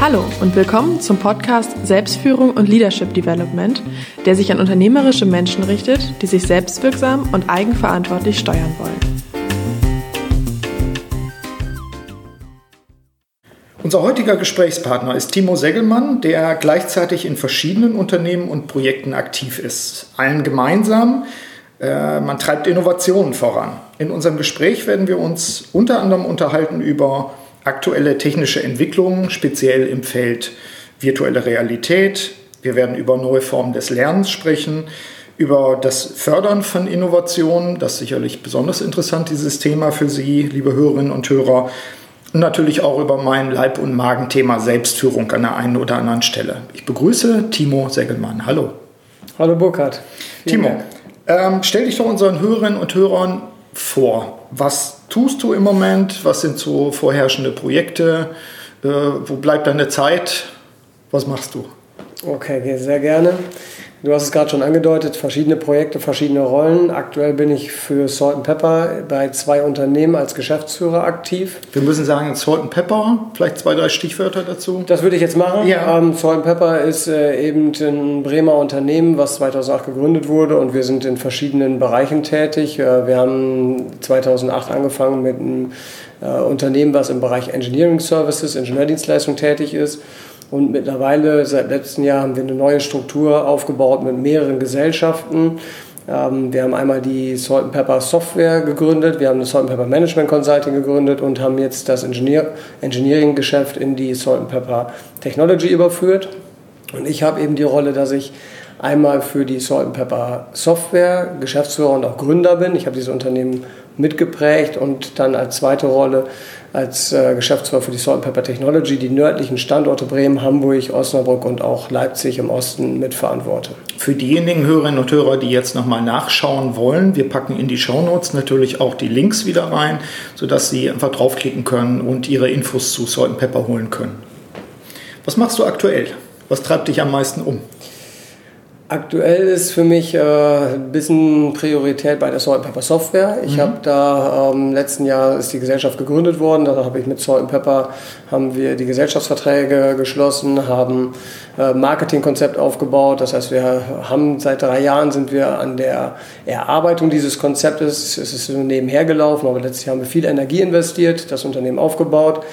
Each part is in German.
Hallo und willkommen zum Podcast Selbstführung und Leadership Development, der sich an unternehmerische Menschen richtet, die sich selbstwirksam und eigenverantwortlich steuern wollen. Unser heutiger Gesprächspartner ist Timo Segelmann, der gleichzeitig in verschiedenen Unternehmen und Projekten aktiv ist. Allen gemeinsam, äh, man treibt Innovationen voran. In unserem Gespräch werden wir uns unter anderem unterhalten über aktuelle technische Entwicklungen, speziell im Feld virtuelle Realität. Wir werden über neue Formen des Lernens sprechen, über das Fördern von Innovationen, das ist sicherlich besonders interessant, dieses Thema für Sie, liebe Hörerinnen und Hörer. Und natürlich auch über mein Leib- und Magenthema Selbstführung an der einen oder anderen Stelle. Ich begrüße Timo Segelmann. Hallo. Hallo Burkhard. Timo, ähm, stell dich doch unseren Hörerinnen und Hörern vor. Was tust du im Moment? Was sind so vorherrschende Projekte? Äh, wo bleibt deine Zeit? Was machst du? Okay, sehr gerne. Du hast es gerade schon angedeutet, verschiedene Projekte, verschiedene Rollen. Aktuell bin ich für Salt Pepper bei zwei Unternehmen als Geschäftsführer aktiv. Wir müssen sagen, Salt Pepper, vielleicht zwei, drei Stichwörter dazu. Das würde ich jetzt machen. Ja. Ähm, Salt Pepper ist äh, eben ein Bremer Unternehmen, was 2008 gegründet wurde und wir sind in verschiedenen Bereichen tätig. Äh, wir haben 2008 angefangen mit einem äh, Unternehmen, was im Bereich Engineering Services, Ingenieurdienstleistung tätig ist und mittlerweile, seit letztem Jahr, haben wir eine neue Struktur aufgebaut mit mehreren Gesellschaften. Ähm, wir haben einmal die Salt Pepper Software gegründet, wir haben das Salt Pepper Management Consulting gegründet und haben jetzt das Engineer Engineering-Geschäft in die Salt Pepper Technology überführt. Und ich habe eben die Rolle, dass ich einmal für die Salt Pepper Software Geschäftsführer und auch Gründer bin. Ich habe dieses Unternehmen mitgeprägt und dann als zweite Rolle als äh, Geschäftsführer für die Salt Pepper Technology die nördlichen Standorte Bremen, Hamburg, Osnabrück und auch Leipzig im Osten mitverantworte. Für diejenigen Hörerinnen und Hörer, die jetzt nochmal nachschauen wollen, wir packen in die Shownotes natürlich auch die Links wieder rein, sodass Sie einfach draufklicken können und Ihre Infos zu Salt Pepper holen können. Was machst du aktuell? Was treibt dich am meisten um? Aktuell ist für mich äh, ein bisschen Priorität bei der Salt Pepper Software. Ich mhm. habe da ähm, letzten Jahr ist die Gesellschaft gegründet worden. Da habe ich mit Salt Pepper haben wir die Gesellschaftsverträge geschlossen, haben äh, Marketingkonzept aufgebaut. Das heißt, wir haben seit drei Jahren sind wir an der Erarbeitung dieses Konzeptes. Es ist so nebenher gelaufen, aber letztes Jahr haben wir viel Energie investiert, das Unternehmen aufgebaut.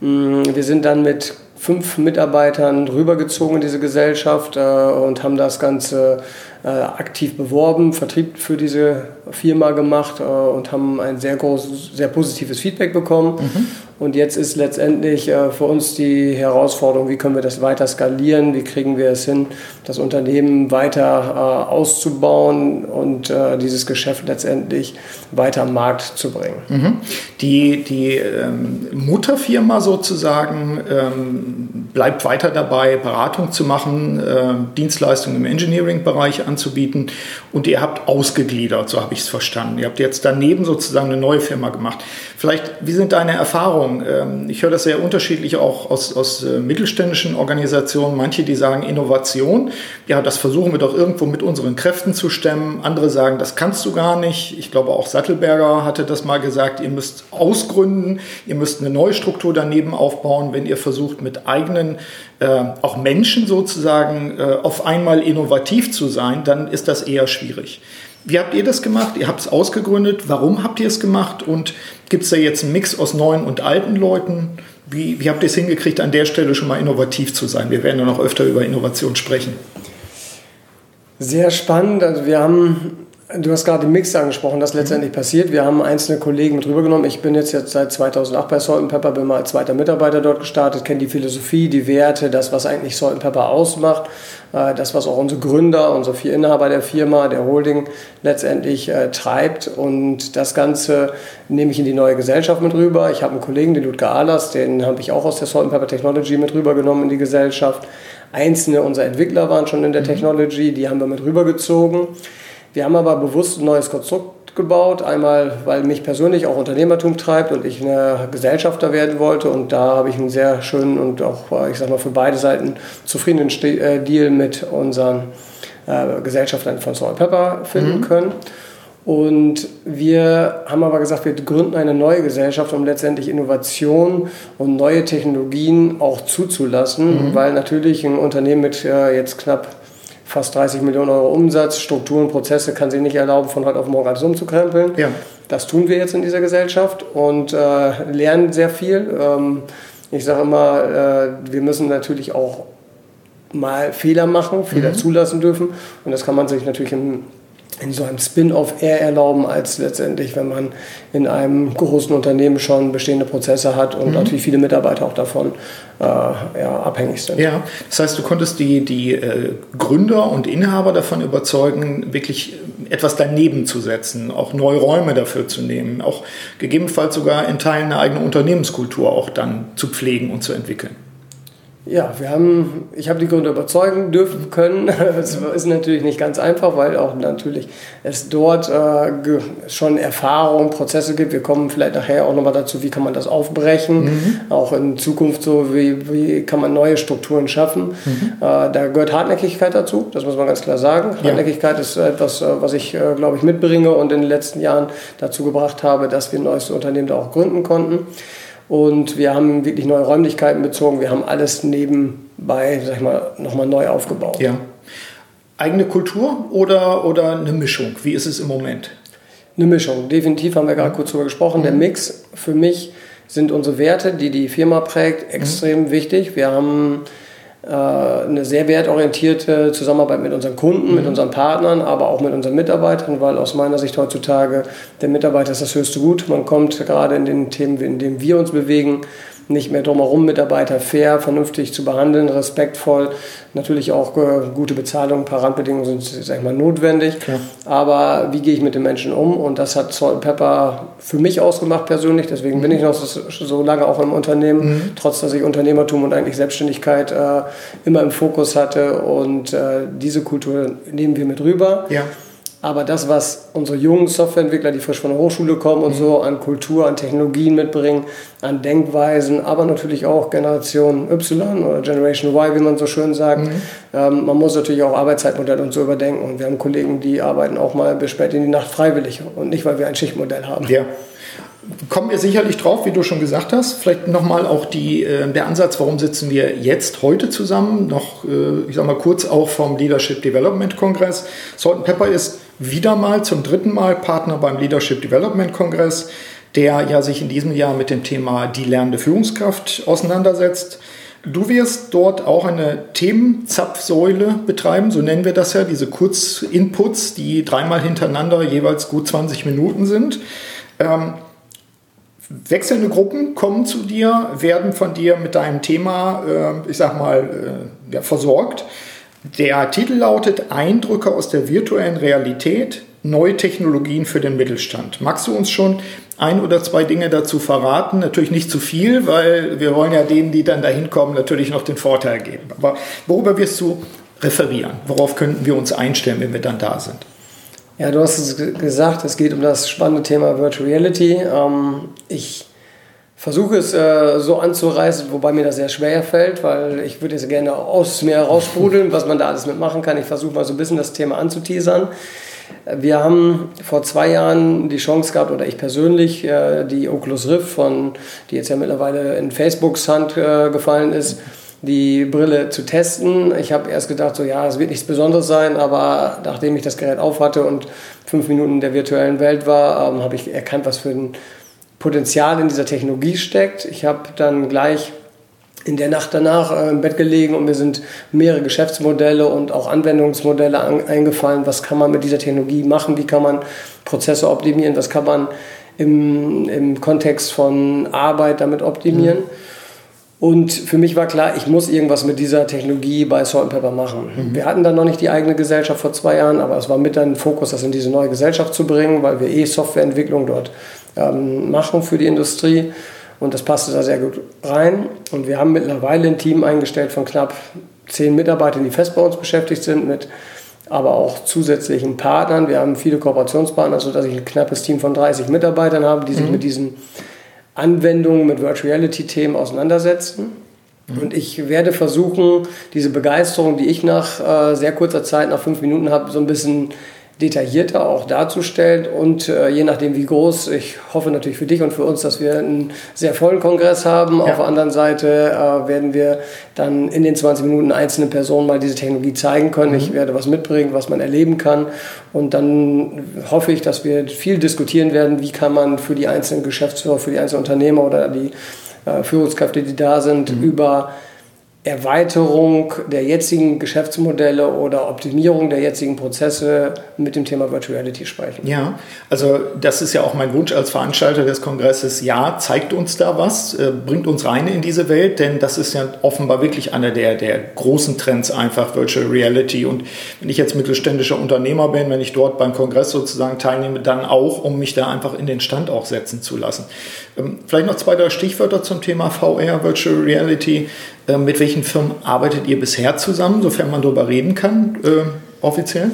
Mm, wir sind dann mit fünf Mitarbeitern rübergezogen in diese Gesellschaft äh, und haben das Ganze äh, aktiv beworben, Vertrieb für diese Firma gemacht äh, und haben ein sehr großes, sehr positives Feedback bekommen. Mhm. Und jetzt ist letztendlich äh, für uns die Herausforderung, wie können wir das weiter skalieren, wie kriegen wir es hin, das Unternehmen weiter äh, auszubauen und äh, dieses Geschäft letztendlich weiter am Markt zu bringen. Mhm. Die, die ähm, Mutterfirma sozusagen ähm, bleibt weiter dabei, Beratung zu machen, äh, Dienstleistungen im Engineering-Bereich anzubieten und ihr habt ausgegliedert, so habe ich es verstanden. Ihr habt jetzt daneben sozusagen eine neue Firma gemacht. Vielleicht, wie sind deine Erfahrungen? Ähm, ich höre das sehr unterschiedlich auch aus, aus äh, mittelständischen Organisationen. Manche, die sagen Innovation, ja, das versuchen wir doch irgendwo mit unseren Kräften zu stemmen. Andere sagen, das kannst du gar nicht. Ich glaube, auch Sattelberger hatte das mal gesagt, ihr müsst ausgründen, ihr müsst eine neue Struktur daneben aufbauen, wenn ihr versucht, mit eigenen, äh, auch Menschen sozusagen, äh, auf einmal innovativ zu sein, dann ist das eher schwierig. Wie habt ihr das gemacht? Ihr habt es ausgegründet. Warum habt ihr es gemacht? Und gibt es da jetzt einen Mix aus neuen und alten Leuten? Wie, wie habt ihr es hingekriegt, an der Stelle schon mal innovativ zu sein? Wir werden ja noch öfter über Innovation sprechen. Sehr spannend. Also wir haben Du hast gerade den Mix angesprochen, das letztendlich passiert. Wir haben einzelne Kollegen mit rübergenommen. Ich bin jetzt, jetzt seit 2008 bei Salt Pepper, bin mal als zweiter Mitarbeiter dort gestartet, kenne die Philosophie, die Werte, das, was eigentlich Salt Pepper ausmacht, das, was auch unsere Gründer, unsere vier Inhaber der Firma, der Holding letztendlich äh, treibt. Und das Ganze nehme ich in die neue Gesellschaft mit rüber. Ich habe einen Kollegen, den Ludger Ahlers, den habe ich auch aus der Salt Pepper Technology mit rübergenommen in die Gesellschaft. Einzelne unserer Entwickler waren schon in der mhm. Technology, die haben wir mit rübergezogen. Wir haben aber bewusst ein neues Konstrukt gebaut. Einmal, weil mich persönlich auch Unternehmertum treibt und ich eine Gesellschafter werden wollte. Und da habe ich einen sehr schönen und auch, ich sag mal, für beide Seiten zufriedenen äh, Deal mit unseren äh, Gesellschaftern von Salt Pepper finden mhm. können. Und wir haben aber gesagt, wir gründen eine neue Gesellschaft, um letztendlich Innovation und neue Technologien auch zuzulassen, mhm. weil natürlich ein Unternehmen mit äh, jetzt knapp fast 30 Millionen Euro Umsatz, Strukturen, Prozesse kann sich nicht erlauben, von heute auf morgen alles umzukrempeln. Ja. Das tun wir jetzt in dieser Gesellschaft und äh, lernen sehr viel. Ähm, ich sage immer, äh, wir müssen natürlich auch mal Fehler machen, Fehler mhm. zulassen dürfen. Und das kann man sich natürlich im in so einem Spin-off eher erlauben, als letztendlich, wenn man in einem großen Unternehmen schon bestehende Prozesse hat und mhm. natürlich viele Mitarbeiter auch davon äh, ja, abhängig sind. Ja, das heißt, du konntest die, die äh, Gründer und Inhaber davon überzeugen, wirklich etwas daneben zu setzen, auch neue Räume dafür zu nehmen, auch gegebenenfalls sogar in Teilen eine eigene Unternehmenskultur auch dann zu pflegen und zu entwickeln. Ja, wir haben, ich habe die Gründer überzeugen dürfen können. Es ist natürlich nicht ganz einfach, weil auch natürlich es dort äh, schon Erfahrungen, Prozesse gibt. Wir kommen vielleicht nachher auch nochmal dazu, wie kann man das aufbrechen, mhm. auch in Zukunft so, wie, wie kann man neue Strukturen schaffen. Mhm. Äh, da gehört Hartnäckigkeit dazu, das muss man ganz klar sagen. Ja. Hartnäckigkeit ist etwas, äh, was ich, äh, glaube ich, mitbringe und in den letzten Jahren dazu gebracht habe, dass wir ein neues Unternehmen da auch gründen konnten. Und wir haben wirklich neue Räumlichkeiten bezogen. Wir haben alles nebenbei, sag ich mal, nochmal neu aufgebaut. Ja. Eigene Kultur oder, oder eine Mischung? Wie ist es im Moment? Eine Mischung. Definitiv haben wir gerade kurz darüber gesprochen. Mhm. Der Mix für mich sind unsere Werte, die die Firma prägt, extrem mhm. wichtig. Wir haben eine sehr wertorientierte Zusammenarbeit mit unseren Kunden, mhm. mit unseren Partnern, aber auch mit unseren Mitarbeitern, weil aus meiner Sicht heutzutage der Mitarbeiter ist das höchste Gut. Man kommt gerade in den Themen, in denen wir uns bewegen, nicht mehr drumherum, Mitarbeiter fair, vernünftig zu behandeln, respektvoll. Natürlich auch äh, gute Bezahlung, ein paar Randbedingungen sind, sag ich mal, notwendig. Klar. Aber wie gehe ich mit den Menschen um? Und das hat Salt Pepper für mich ausgemacht persönlich. Deswegen mhm. bin ich noch so, lange auch im Unternehmen, mhm. trotz dass ich Unternehmertum und eigentlich Selbstständigkeit äh, immer im Fokus hatte. Und äh, diese Kultur nehmen wir mit rüber. Ja. Aber das, was unsere jungen Softwareentwickler, die frisch von der Hochschule kommen und so an Kultur, an Technologien mitbringen, an Denkweisen, aber natürlich auch Generation Y oder Generation Y, wie man so schön sagt. Mhm. Ähm, man muss natürlich auch Arbeitszeitmodelle und so überdenken. Und wir haben Kollegen, die arbeiten auch mal bis spät in die Nacht freiwillig und nicht, weil wir ein Schichtmodell haben. Ja kommen wir sicherlich drauf, wie du schon gesagt hast. Vielleicht nochmal auch die, äh, der Ansatz, warum sitzen wir jetzt heute zusammen? Noch, äh, ich sag mal kurz auch vom Leadership Development Kongress. Salt Pepper ist wieder mal zum dritten Mal Partner beim Leadership Development Kongress, der ja sich in diesem Jahr mit dem Thema die lernende Führungskraft auseinandersetzt. Du wirst dort auch eine Themenzapfsäule betreiben, so nennen wir das ja, diese Kurzinputs, die dreimal hintereinander jeweils gut 20 Minuten sind. Ähm, wechselnde Gruppen kommen zu dir, werden von dir mit deinem Thema, äh, ich sag mal, äh, ja, versorgt. Der Titel lautet Eindrücke aus der virtuellen Realität, neue Technologien für den Mittelstand. Magst du uns schon ein oder zwei Dinge dazu verraten? Natürlich nicht zu viel, weil wir wollen ja denen, die dann dahin kommen, natürlich noch den Vorteil geben. Aber worüber wirst du referieren? Worauf könnten wir uns einstellen, wenn wir dann da sind? Ja, du hast es gesagt, es geht um das spannende Thema Virtual Reality. Ähm, ich versuche es äh, so anzureißen, wobei mir das sehr schwer fällt, weil ich würde jetzt gerne aus mir raussprudeln, was man da alles mitmachen kann. Ich versuche mal so ein bisschen das Thema anzuteasern. Wir haben vor zwei Jahren die Chance gehabt, oder ich persönlich, äh, die Oculus Rift, von, die jetzt ja mittlerweile in Facebooks Hand äh, gefallen ist, die Brille zu testen. Ich habe erst gedacht, so ja, es wird nichts Besonderes sein, aber nachdem ich das Gerät aufhatte und fünf Minuten in der virtuellen Welt war, ähm, habe ich erkannt, was für ein Potenzial in dieser Technologie steckt. Ich habe dann gleich in der Nacht danach äh, im Bett gelegen und mir sind mehrere Geschäftsmodelle und auch Anwendungsmodelle an, eingefallen. Was kann man mit dieser Technologie machen? Wie kann man Prozesse optimieren? Was kann man im, im Kontext von Arbeit damit optimieren? Mhm. Und für mich war klar, ich muss irgendwas mit dieser Technologie bei Salt Pepper machen. Mhm. Wir hatten dann noch nicht die eigene Gesellschaft vor zwei Jahren, aber es war mit ein Fokus, das in diese neue Gesellschaft zu bringen, weil wir eh Softwareentwicklung dort ähm, machen für die Industrie. Und das passte da sehr gut rein. Und wir haben mittlerweile ein Team eingestellt von knapp zehn Mitarbeitern, die fest bei uns beschäftigt sind, mit aber auch zusätzlichen Partnern. Wir haben viele Kooperationspartner, sodass ich ein knappes Team von 30 Mitarbeitern habe, die sich mhm. mit diesen Anwendungen mit Virtual Reality-Themen auseinandersetzen. Mhm. Und ich werde versuchen, diese Begeisterung, die ich nach äh, sehr kurzer Zeit, nach fünf Minuten habe, so ein bisschen detaillierter auch darzustellen und äh, je nachdem wie groß, ich hoffe natürlich für dich und für uns, dass wir einen sehr vollen Kongress haben. Ja. Auf der anderen Seite äh, werden wir dann in den 20 Minuten einzelnen Personen mal diese Technologie zeigen können. Mhm. Ich werde was mitbringen, was man erleben kann und dann hoffe ich, dass wir viel diskutieren werden, wie kann man für die einzelnen Geschäftsführer, für die einzelnen Unternehmer oder die äh, Führungskräfte, die da sind, mhm. über Erweiterung der jetzigen Geschäftsmodelle oder Optimierung der jetzigen Prozesse mit dem Thema Virtual Reality sprechen. Ja, also das ist ja auch mein Wunsch als Veranstalter des Kongresses. Ja, zeigt uns da was, äh, bringt uns rein in diese Welt, denn das ist ja offenbar wirklich einer der, der großen Trends einfach, Virtual Reality. Und wenn ich jetzt mittelständischer Unternehmer bin, wenn ich dort beim Kongress sozusagen teilnehme, dann auch, um mich da einfach in den Stand auch setzen zu lassen. Ähm, vielleicht noch zwei, drei Stichwörter zum Thema VR, Virtual Reality. Ähm, mit welchen Firmen arbeitet ihr bisher zusammen, sofern man darüber reden kann, äh, offiziell?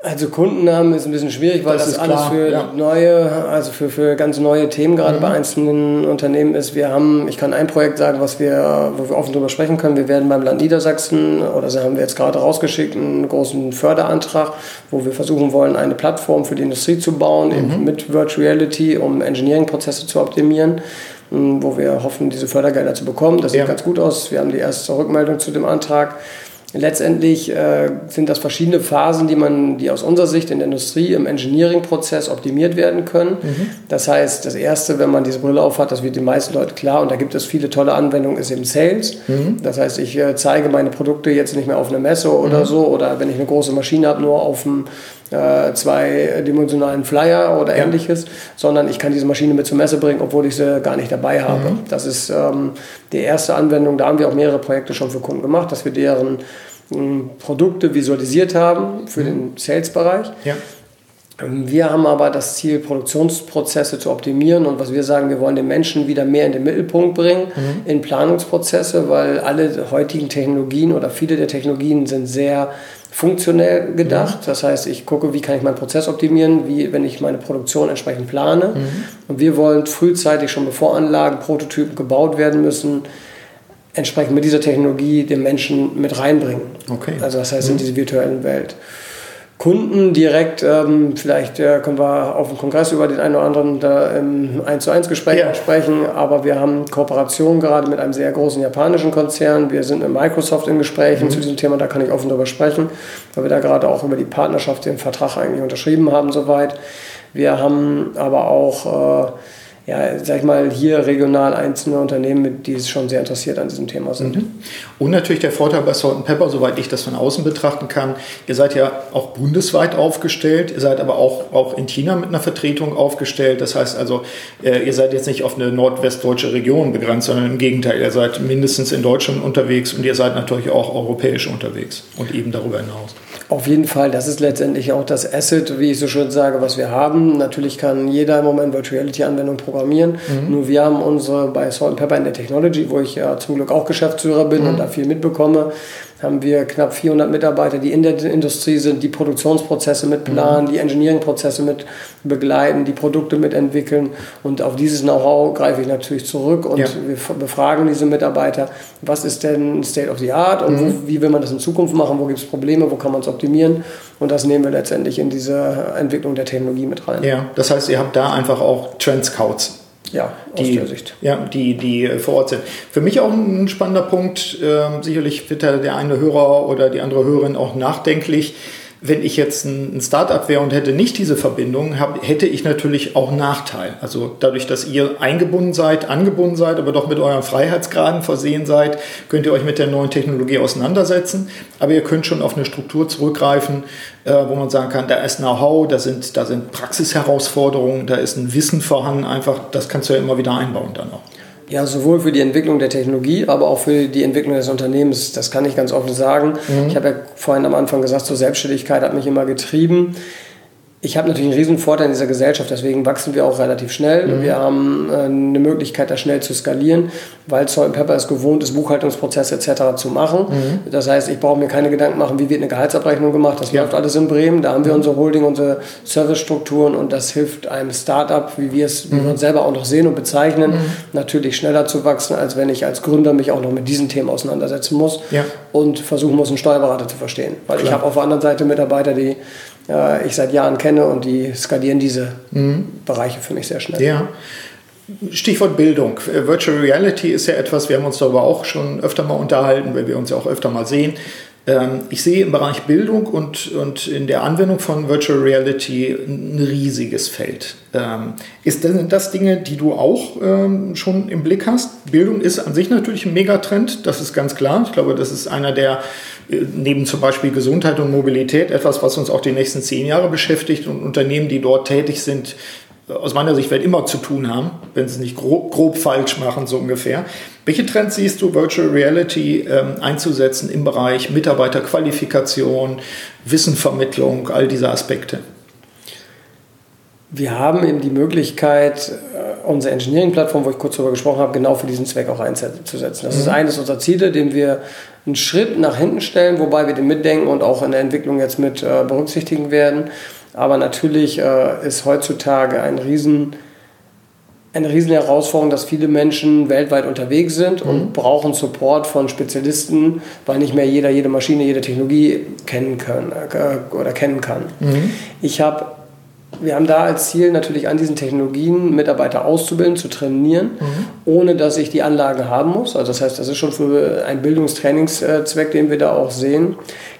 Also Kundennamen ist ein bisschen schwierig, weil das, das alles klar, für ja. neue, also für, für ganz neue Themen gerade mhm. bei einzelnen Unternehmen ist. Wir haben, ich kann ein Projekt sagen, was wir, wo wir offen drüber sprechen können. Wir werden beim Land Niedersachsen, oder so haben wir jetzt gerade rausgeschickt, einen großen Förderantrag, wo wir versuchen wollen, eine Plattform für die Industrie zu bauen, mhm. mit Virtual Reality, um Engineering-Prozesse zu optimieren wo wir hoffen, diese Fördergelder zu bekommen. Das sieht ja. ganz gut aus. Wir haben die erste Rückmeldung zu dem Antrag. Letztendlich äh, sind das verschiedene Phasen, die man, die aus unserer Sicht in der Industrie im Engineering-Prozess optimiert werden können. Mhm. Das heißt, das erste, wenn man diese Brille aufhat, das wird den meisten Leuten klar und da gibt es viele tolle Anwendungen, ist eben Sales. Mhm. Das heißt, ich äh, zeige meine Produkte jetzt nicht mehr auf einer Messe oder mhm. so oder wenn ich eine große Maschine habe, nur auf dem äh, zweidimensionalen Flyer oder ja. ähnliches, sondern ich kann diese Maschine mit zur Messe bringen, obwohl ich sie gar nicht dabei habe. Mhm. Das ist ähm, die erste Anwendung. Da haben wir auch mehrere Projekte schon für Kunden gemacht, dass wir deren ähm, Produkte visualisiert haben für mhm. den Sales-Bereich. Ja. Ähm, wir haben aber das Ziel, Produktionsprozesse zu optimieren und was wir sagen, wir wollen den Menschen wieder mehr in den Mittelpunkt bringen, mhm. in Planungsprozesse, weil alle heutigen Technologien oder viele der Technologien sind sehr funktionell gedacht. Das heißt, ich gucke, wie kann ich meinen Prozess optimieren, wie, wenn ich meine Produktion entsprechend plane. Mhm. Und wir wollen frühzeitig schon bevor Anlagen, Prototypen gebaut werden müssen, entsprechend mit dieser Technologie den Menschen mit reinbringen. Okay. Also das heißt, in mhm. diese virtuellen Welt. Kunden direkt, ähm, vielleicht äh, können wir auf dem Kongress über den einen oder anderen da im 1 zu 1 Gespräch ja. sprechen, aber wir haben Kooperationen gerade mit einem sehr großen japanischen Konzern. Wir sind mit Microsoft in Gesprächen mhm. zu diesem Thema, da kann ich offen darüber sprechen, weil wir da gerade auch über die Partnerschaft den Vertrag eigentlich unterschrieben haben soweit. Wir haben aber auch äh, ja, sag ich mal, hier regional einzelne Unternehmen, die schon sehr interessiert an diesem Thema sind. Mhm. Und natürlich der Vorteil bei Salt Pepper, soweit ich das von außen betrachten kann, ihr seid ja auch bundesweit aufgestellt, ihr seid aber auch, auch in China mit einer Vertretung aufgestellt. Das heißt also, äh, ihr seid jetzt nicht auf eine nordwestdeutsche Region begrenzt, sondern im Gegenteil, ihr seid mindestens in Deutschland unterwegs und ihr seid natürlich auch europäisch unterwegs und eben darüber hinaus. Auf jeden Fall, das ist letztendlich auch das Asset, wie ich so schön sage, was wir haben. Natürlich kann jeder im Moment Virtuality-Anwendungen programmieren. Mhm. Nur wir haben unsere bei Salt Pepper in der Technology, wo ich ja zum Glück auch Geschäftsführer bin mhm. und da viel mitbekomme, haben wir knapp 400 Mitarbeiter, die in der Industrie sind, die Produktionsprozesse mit planen, mhm. die Engineering-Prozesse mit begleiten, die Produkte mitentwickeln. Und auf dieses Know-how greife ich natürlich zurück und ja. wir befragen diese Mitarbeiter, was ist denn State of the Art und mhm. wie will man das in Zukunft machen, wo gibt es Probleme, wo kann man es optimieren. Und das nehmen wir letztendlich in diese Entwicklung der Technologie mit rein. Ja, das heißt, ihr habt da einfach auch Trend Scouts ja, aus die, der Sicht. Ja, die, die vor Ort sind. Für mich auch ein spannender Punkt, äh, sicherlich wird der eine Hörer oder die andere Hörerin auch nachdenklich wenn ich jetzt ein Startup wäre und hätte nicht diese Verbindung, hätte ich natürlich auch Nachteil. Also dadurch, dass ihr eingebunden seid, angebunden seid, aber doch mit euren Freiheitsgraden versehen seid, könnt ihr euch mit der neuen Technologie auseinandersetzen. Aber ihr könnt schon auf eine Struktur zurückgreifen, äh, wo man sagen kann, da ist Know-how, da sind, da sind Praxisherausforderungen, da ist ein Wissen vorhanden. Einfach, das kannst du ja immer wieder einbauen dann auch. Ja, sowohl für die Entwicklung der Technologie, aber auch für die Entwicklung des Unternehmens. Das kann ich ganz offen sagen. Mhm. Ich habe ja vorhin am Anfang gesagt, so Selbstständigkeit hat mich immer getrieben ich habe natürlich einen riesen Vorteil in dieser Gesellschaft, deswegen wachsen wir auch relativ schnell. Mhm. Wir haben äh, eine Möglichkeit, da schnell zu skalieren, weil Salt Pepper es gewohnt ist, Buchhaltungsprozesse etc. zu machen. Mhm. Das heißt, ich brauche mir keine Gedanken machen, wie wird eine Gehaltsabrechnung gemacht. Das ja. läuft alles in Bremen. Da haben wir mhm. unsere Holding, unsere Servicestrukturen und das hilft einem Startup, wie wir es, wie wir uns selber auch noch sehen und bezeichnen, mhm. natürlich schneller zu wachsen, als wenn ich als Gründer mich auch noch mit diesen Themen auseinandersetzen muss ja. und versuchen muss, einen Steuerberater zu verstehen. Weil Klar. ich habe auf der anderen Seite Mitarbeiter, die äh, ich seit Jahren kenne und die skalieren diese mhm. Bereiche für mich sehr schnell. Ja. Stichwort Bildung. Virtual Reality ist ja etwas, wir haben uns darüber auch schon öfter mal unterhalten, weil wir uns ja auch öfter mal sehen. Ähm, ich sehe im Bereich Bildung und, und in der Anwendung von Virtual Reality ein riesiges Feld. Ähm, ist denn das Dinge, die du auch ähm, schon im Blick hast? Bildung ist an sich natürlich ein Megatrend, das ist ganz klar. Ich glaube, das ist einer der, äh, neben zum Beispiel Gesundheit und Mobilität, etwas, was uns auch die nächsten zehn Jahre beschäftigt und Unternehmen, die dort tätig sind, aus meiner Sicht wird immer zu tun haben, wenn sie es nicht grob, grob, falsch machen, so ungefähr. Welche Trends siehst du, Virtual Reality ähm, einzusetzen im Bereich Mitarbeiterqualifikation, Wissenvermittlung, all diese Aspekte? Wir haben eben die Möglichkeit, äh, unsere Engineering-Plattform, wo ich kurz darüber gesprochen habe, genau für diesen Zweck auch einzusetzen. Das mhm. ist eines unserer Ziele, den wir einen Schritt nach hinten stellen, wobei wir den mitdenken und auch in der Entwicklung jetzt mit äh, berücksichtigen werden. Aber natürlich äh, ist heutzutage ein riesen, eine riesen Herausforderung, dass viele Menschen weltweit unterwegs sind und mhm. brauchen Support von Spezialisten, weil nicht mehr jeder jede Maschine, jede Technologie kennen kann äh, oder kennen kann. Mhm. Ich habe wir haben da als Ziel natürlich an diesen Technologien Mitarbeiter auszubilden, zu trainieren, mhm. ohne dass ich die Anlagen haben muss. Also das heißt, das ist schon für einen Bildungstrainingszweck, den wir da auch sehen.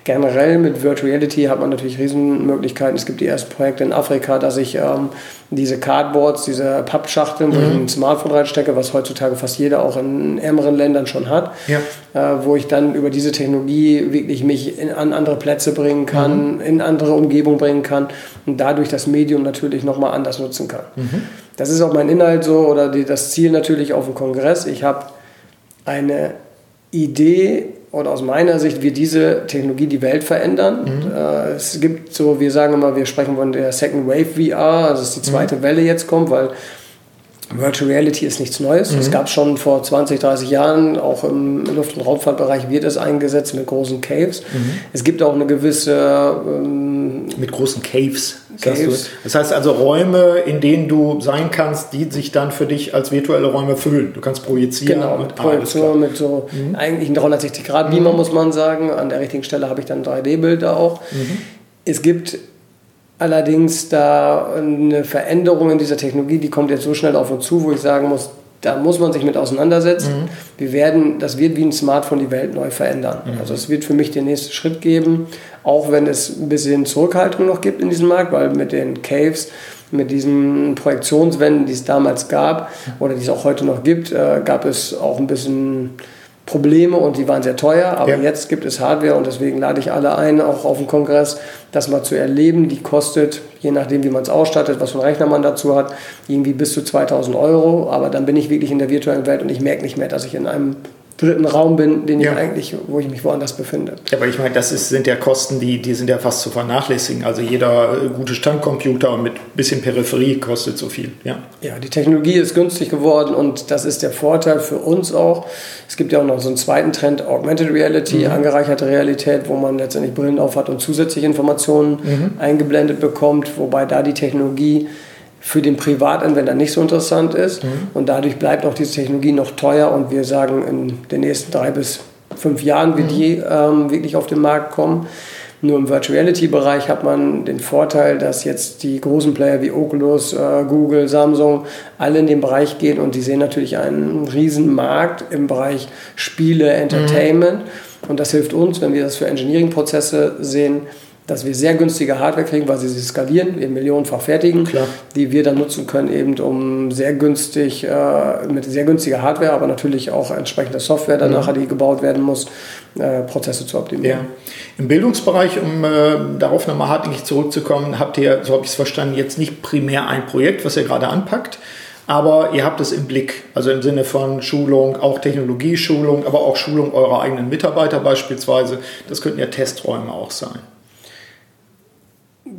Generell mit Virtual Reality hat man natürlich Riesenmöglichkeiten. Es gibt die ersten Projekte in Afrika, dass ich ähm, diese Cardboards, diese Pappschachteln, wo ich mhm. ein Smartphone reinstecke, was heutzutage fast jeder auch in ärmeren Ländern schon hat, ja. äh, wo ich dann über diese Technologie wirklich mich in, an andere Plätze bringen kann, mhm. in andere Umgebungen bringen kann und dadurch das Medium natürlich nochmal anders nutzen kann. Mhm. Das ist auch mein Inhalt so oder die, das Ziel natürlich auf dem Kongress. Ich habe eine Idee oder aus meiner Sicht wird diese Technologie die Welt verändern. Mhm. Äh, es gibt so, wir sagen immer, wir sprechen von der Second Wave VR, also dass die zweite mhm. Welle jetzt kommt, weil Virtual Reality ist nichts Neues. Mhm. Es gab schon vor 20, 30 Jahren, auch im Luft- und Raumfahrtbereich wird es eingesetzt mit großen Caves. Mhm. Es gibt auch eine gewisse... Ähm, mit großen Caves, Caves. Das heißt also Räume, in denen du sein kannst, die sich dann für dich als virtuelle Räume füllen. Du kannst projizieren. Genau, mit Projektion, mit so mhm. eigentlich 360-Grad-Beamer, mhm. muss man sagen. An der richtigen Stelle habe ich dann 3D-Bilder auch. Mhm. Es gibt allerdings da eine Veränderung in dieser Technologie, die kommt jetzt so schnell auf uns zu, wo ich sagen muss, da muss man sich mit auseinandersetzen. Mhm. Wir werden, das wird wie ein Smartphone die Welt neu verändern. Mhm. Also es wird für mich den nächsten Schritt geben, auch wenn es ein bisschen Zurückhaltung noch gibt in diesem Markt, weil mit den Caves, mit diesen Projektionswänden, die es damals gab oder die es auch heute noch gibt, äh, gab es auch ein bisschen Probleme und die waren sehr teuer, aber ja. jetzt gibt es Hardware und deswegen lade ich alle ein, auch auf dem Kongress, das mal zu erleben. Die kostet, je nachdem wie man es ausstattet, was für einen Rechner man dazu hat, irgendwie bis zu 2000 Euro, aber dann bin ich wirklich in der virtuellen Welt und ich merke nicht mehr, dass ich in einem dritten Raum bin, den ja. ich eigentlich, wo ich mich woanders befinde. Ja, aber ich meine, das ist, sind ja Kosten, die, die sind ja fast zu vernachlässigen. Also jeder äh, gute Standcomputer mit bisschen Peripherie kostet so viel. Ja. ja, die Technologie ist günstig geworden und das ist der Vorteil für uns auch. Es gibt ja auch noch so einen zweiten Trend, Augmented Reality, mhm. angereicherte Realität, wo man letztendlich Brillen aufhat und zusätzliche Informationen mhm. eingeblendet bekommt, wobei da die Technologie für den Privatanwender nicht so interessant ist. Mhm. Und dadurch bleibt auch diese Technologie noch teuer und wir sagen, in den nächsten drei bis fünf Jahren wird mhm. die ähm, wirklich auf den Markt kommen. Nur im Virtual Reality Bereich hat man den Vorteil, dass jetzt die großen Player wie Oculus, äh, Google, Samsung alle in den Bereich gehen und die sehen natürlich einen riesen Markt im Bereich Spiele, Entertainment. Mhm. Und das hilft uns, wenn wir das für Engineering-Prozesse sehen, dass wir sehr günstige Hardware kriegen, weil sie sie skalieren, eben millionenfach fertigen, Klar. die wir dann nutzen können, eben um sehr günstig, äh, mit sehr günstiger Hardware, aber natürlich auch entsprechende Software dann mhm. die gebaut werden muss, äh, Prozesse zu optimieren. Ja. Im Bildungsbereich, um äh, darauf nochmal hartnäckig zurückzukommen, habt ihr, so habe ich es verstanden, jetzt nicht primär ein Projekt, was ihr gerade anpackt, aber ihr habt es im Blick, also im Sinne von Schulung, auch Technologieschulung, aber auch Schulung eurer eigenen Mitarbeiter beispielsweise. Das könnten ja Testräume auch sein.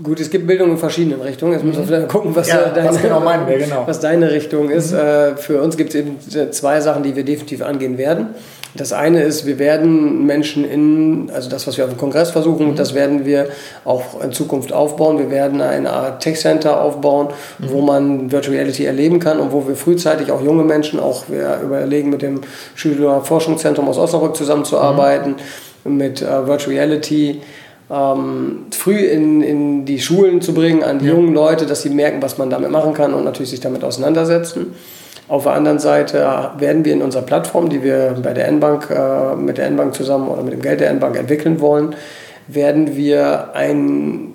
Gut, es gibt Bildung in verschiedenen Richtungen. Jetzt müssen wir gucken, was, ja, deine, was, genau wir, genau. was deine Richtung ist. Mhm. Äh, für uns gibt es eben zwei Sachen, die wir definitiv angehen werden. Das eine ist, wir werden Menschen in, also das, was wir auf dem Kongress versuchen, mhm. das werden wir auch in Zukunft aufbauen. Wir werden eine Art Tech Center aufbauen, mhm. wo man Virtual Reality erleben kann und wo wir frühzeitig auch junge Menschen, auch wir überlegen mit dem Schüler Forschungszentrum aus Osnabrück zusammenzuarbeiten, mhm. mit uh, Virtual Reality ähm, früh in, in die Schulen zu bringen, an die ja. jungen Leute, dass sie merken, was man damit machen kann und natürlich sich damit auseinandersetzen. Auf der anderen Seite werden wir in unserer Plattform, die wir bei der N-Bank, äh, mit der N-Bank zusammen oder mit dem Geld der N-Bank entwickeln wollen, werden wir ein,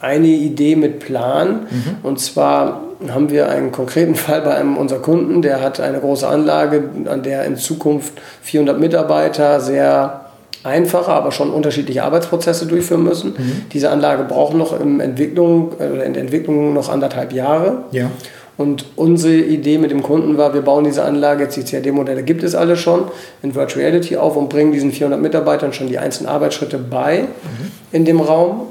eine Idee mit Plan. Mhm. Und zwar haben wir einen konkreten Fall bei einem unserer Kunden, der hat eine große Anlage, an der in Zukunft 400 Mitarbeiter sehr einfache, aber schon unterschiedliche Arbeitsprozesse durchführen müssen. Mhm. Diese Anlage braucht noch in, Entwicklung, äh, in der Entwicklung noch anderthalb Jahre. Ja. Und unsere Idee mit dem Kunden war, wir bauen diese Anlage, jetzt die CAD-Modelle gibt es alle schon, in Virtual Reality auf und bringen diesen 400 Mitarbeitern schon die einzelnen Arbeitsschritte bei mhm. in dem Raum.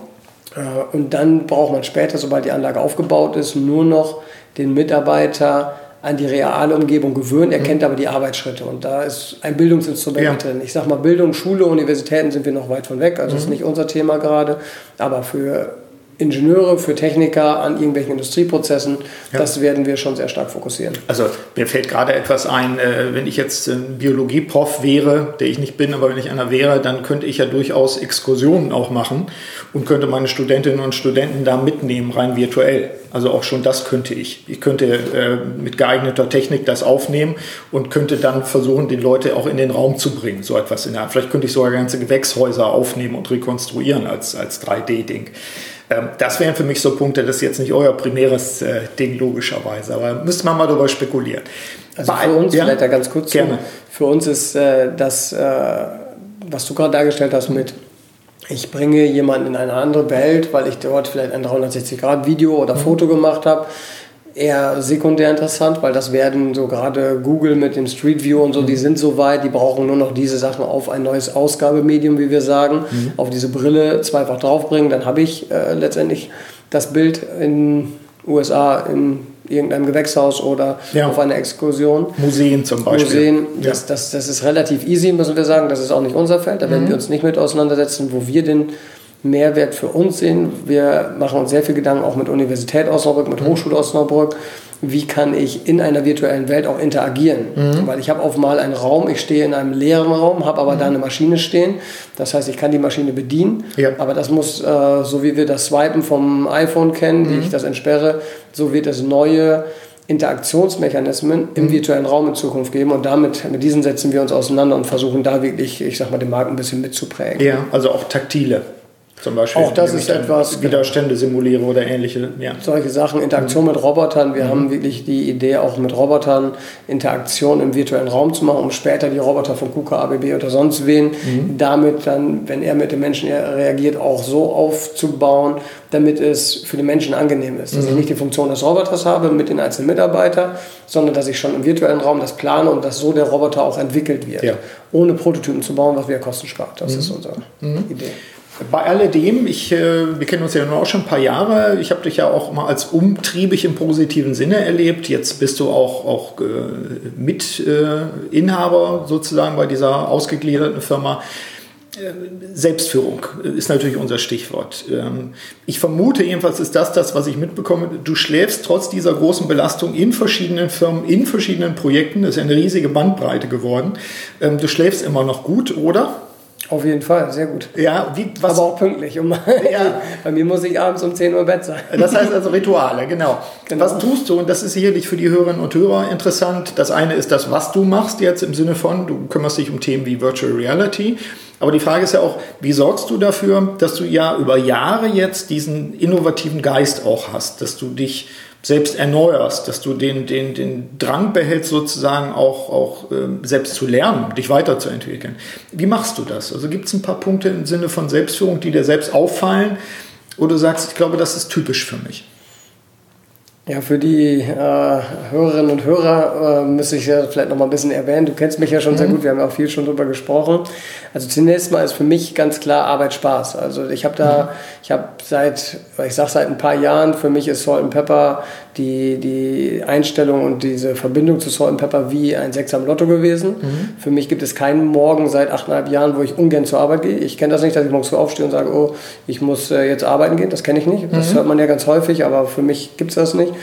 Äh, und dann braucht man später, sobald die Anlage aufgebaut ist, nur noch den Mitarbeiter an die reale Umgebung gewöhnt, er mhm. kennt aber die Arbeitsschritte und da ist ein Bildungsinstrument ja. drin. Ich sage mal, Bildung, Schule, Universitäten sind wir noch weit von weg, also mhm. ist nicht unser Thema gerade, aber für Ingenieure, für Techniker an irgendwelchen Industrieprozessen. Ja. Das werden wir schon sehr stark fokussieren. Also mir fällt gerade etwas ein, äh, wenn ich jetzt ein Biologieprof wäre, der ich nicht bin, aber wenn ich einer wäre, dann könnte ich ja durchaus Exkursionen auch machen und könnte meine Studentinnen und Studenten da mitnehmen, rein virtuell. Also auch schon das könnte ich. Ich könnte äh, mit geeigneter Technik das aufnehmen und könnte dann versuchen, die Leute auch in den Raum zu bringen. So etwas in der Vielleicht könnte ich sogar ganze Gewächshäuser aufnehmen und rekonstruieren als, als 3D-Ding. Ähm, das wären für mich so Punkte, das ist jetzt nicht euer primäres äh, Ding logischerweise, aber müsste man mal darüber spekulieren. Also für uns, ja, vielleicht da ganz kurz gerne. Zu, für uns ist äh, das, äh, was du gerade dargestellt hast mit ich bringe jemanden in eine andere Welt, weil ich dort vielleicht ein 360-Grad-Video oder mhm. Foto gemacht habe eher sekundär interessant, weil das werden so gerade Google mit dem Street View und so, die mhm. sind so weit, die brauchen nur noch diese Sachen auf ein neues Ausgabemedium, wie wir sagen, mhm. auf diese Brille zweifach draufbringen, dann habe ich äh, letztendlich das Bild in USA in irgendeinem Gewächshaus oder ja. auf einer Exkursion. Museen zum Beispiel. Museen, das, das, das ist relativ easy, müssen wir sagen. Das ist auch nicht unser Feld. Da mhm. werden wir uns nicht mit auseinandersetzen, wo wir den Mehrwert für uns sehen. Wir machen uns sehr viel Gedanken auch mit Universität Osnabrück, mit Hochschule Osnabrück. Wie kann ich in einer virtuellen Welt auch interagieren? Mhm. Weil ich habe auf mal einen Raum, ich stehe in einem leeren Raum, habe aber mhm. da eine Maschine stehen. Das heißt, ich kann die Maschine bedienen, ja. aber das muss, äh, so wie wir das Swipen vom iPhone kennen, mhm. wie ich das entsperre, so wird es neue Interaktionsmechanismen im mhm. virtuellen Raum in Zukunft geben und damit, mit diesen setzen wir uns auseinander und versuchen da wirklich, ich sag mal, den Markt ein bisschen mitzuprägen. Ja, also auch taktile zum Beispiel, auch das ist etwas. Widerstände simuliere oder ähnliche. Ja. Solche Sachen, Interaktion mhm. mit Robotern. Wir mhm. haben wirklich die Idee, auch mit Robotern Interaktion im virtuellen Raum zu machen, um später die Roboter von KUKA, ABB oder sonst wen mhm. damit dann, wenn er mit dem Menschen reagiert, auch so aufzubauen, damit es für den Menschen angenehm ist. Dass ich mhm. nicht die Funktion des Roboters habe mit den einzelnen Mitarbeitern, sondern dass ich schon im virtuellen Raum das plane und dass so der Roboter auch entwickelt wird. Ja. Ohne Prototypen zu bauen, was wieder Kosten spart. Das mhm. ist unsere mhm. Idee. Bei alledem, ich, äh, wir kennen uns ja nur auch schon ein paar Jahre. Ich habe dich ja auch mal als umtriebig im positiven Sinne erlebt. Jetzt bist du auch, auch äh, Mitinhaber sozusagen bei dieser ausgegliederten Firma. Äh, Selbstführung ist natürlich unser Stichwort. Ähm, ich vermute jedenfalls ist das das, was ich mitbekomme. Du schläfst trotz dieser großen Belastung in verschiedenen Firmen, in verschiedenen Projekten. Das ist eine riesige Bandbreite geworden. Ähm, du schläfst immer noch gut, oder? Auf jeden Fall, sehr gut. Ja, wie, was, Aber auch pünktlich. Um, ja. Bei mir muss ich abends um 10 Uhr Bett sein. Das heißt also Rituale, genau. genau. Was tust du? Und das ist sicherlich für die Hörerinnen und Hörer interessant. Das eine ist das, was du machst jetzt im Sinne von, du kümmerst dich um Themen wie Virtual Reality. Aber die Frage ist ja auch, wie sorgst du dafür, dass du ja über Jahre jetzt diesen innovativen Geist auch hast, dass du dich selbst erneuerst, dass du den, den, den Drang behältst, sozusagen auch, auch äh, selbst zu lernen, dich weiterzuentwickeln. Wie machst du das? Also gibt es ein paar Punkte im Sinne von Selbstführung, die dir selbst auffallen, wo du sagst, ich glaube, das ist typisch für mich? Ja, für die äh, Hörerinnen und Hörer äh, müsste ich ja vielleicht noch mal ein bisschen erwähnen. Du kennst mich ja schon mhm. sehr gut, wir haben ja auch viel schon drüber gesprochen. Also zunächst mal ist für mich ganz klar Arbeit Spaß. Also ich habe da, mhm. ich habe seit, ich sag seit ein paar Jahren, für mich ist Salt and Pepper die, die Einstellung und diese Verbindung zu Salt and Pepper wie ein Sechser am Lotto gewesen. Mhm. Für mich gibt es keinen Morgen seit achteinhalb Jahren, wo ich ungern zur Arbeit gehe. Ich kenne das nicht, dass ich morgens aufstehe und sage, oh, ich muss äh, jetzt arbeiten gehen. Das kenne ich nicht. Das mhm. hört man ja ganz häufig, aber für mich gibt es das nicht.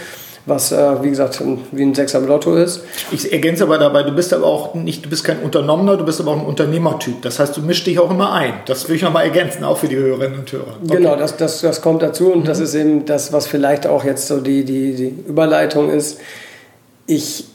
Was, äh, wie gesagt, wie ein Sechser im Lotto ist. Ich ergänze aber dabei, du bist aber auch nicht, du bist kein Unternommener, du bist aber auch ein Unternehmertyp. Das heißt, du mischst dich auch immer ein. Das will ich nochmal ergänzen, auch für die Hörerinnen und Hörer. Okay. Genau, das, das, das kommt dazu und mhm. das ist eben das, was vielleicht auch jetzt so die, die, die Überleitung ist. Ich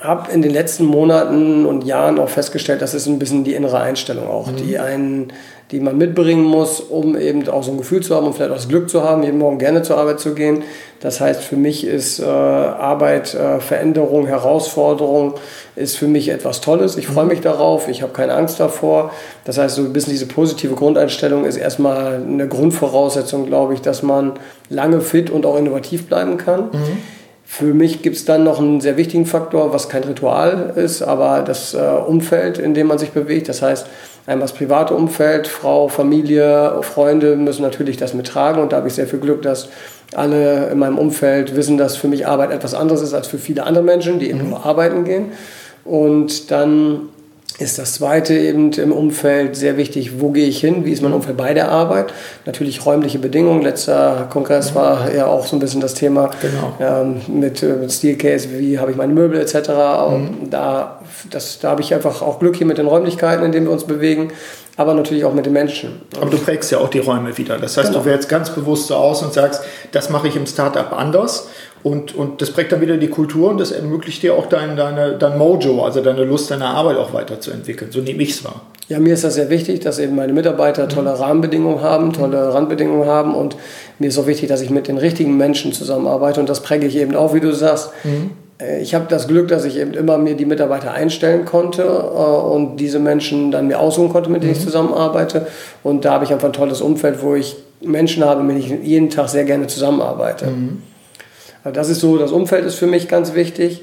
habe in den letzten Monaten und Jahren auch festgestellt, das ist ein bisschen die innere Einstellung auch, mhm. die einen, die man mitbringen muss, um eben auch so ein Gefühl zu haben und vielleicht auch das Glück zu haben, jeden Morgen gerne zur Arbeit zu gehen. Das heißt, für mich ist äh, Arbeit, äh, Veränderung, Herausforderung, ist für mich etwas Tolles. Ich freue mhm. mich darauf, ich habe keine Angst davor. Das heißt, so ein bisschen diese positive Grundeinstellung ist erstmal eine Grundvoraussetzung, glaube ich, dass man lange fit und auch innovativ bleiben kann. Mhm. Für mich gibt es dann noch einen sehr wichtigen Faktor, was kein Ritual ist, aber das äh, Umfeld, in dem man sich bewegt. Das heißt, einmal das private Umfeld, Frau, Familie, Freunde müssen natürlich das mittragen und da habe ich sehr viel Glück, dass alle in meinem Umfeld wissen, dass für mich Arbeit etwas anderes ist als für viele andere Menschen, die eben mhm. nur arbeiten gehen. Und dann ist das zweite eben im Umfeld sehr wichtig, wo gehe ich hin, wie ist mein Umfeld bei der Arbeit. Natürlich räumliche Bedingungen. Letzter Kongress war ja auch so ein bisschen das Thema genau. ähm, mit, äh, mit Steelcase, wie habe ich meine Möbel etc. Mhm. Da, das, da habe ich einfach auch Glück hier mit den Räumlichkeiten, in denen wir uns bewegen aber natürlich auch mit den Menschen. Aber du prägst ja auch die Räume wieder. Das heißt, genau. du wählst ganz bewusst so aus und sagst, das mache ich im Startup anders. Und, und das prägt dann wieder die Kultur und das ermöglicht dir auch dein, deine, dein Mojo, also deine Lust, deine Arbeit auch weiterzuentwickeln. So nehme ich es wahr. Ja, mir ist das sehr wichtig, dass eben meine Mitarbeiter mhm. tolle Rahmenbedingungen haben, tolle Randbedingungen haben und mir ist auch wichtig, dass ich mit den richtigen Menschen zusammenarbeite und das präge ich eben auch, wie du sagst. Mhm. Äh, ich habe das Glück, dass ich eben immer mir die Mitarbeiter einstellen konnte äh, und diese Menschen dann mir aussuchen konnte, mit denen mhm. ich zusammenarbeite. Und da habe ich einfach ein tolles Umfeld, wo ich Menschen habe, mit denen ich jeden Tag sehr gerne zusammenarbeite. Mhm. Das ist so, das Umfeld ist für mich ganz wichtig.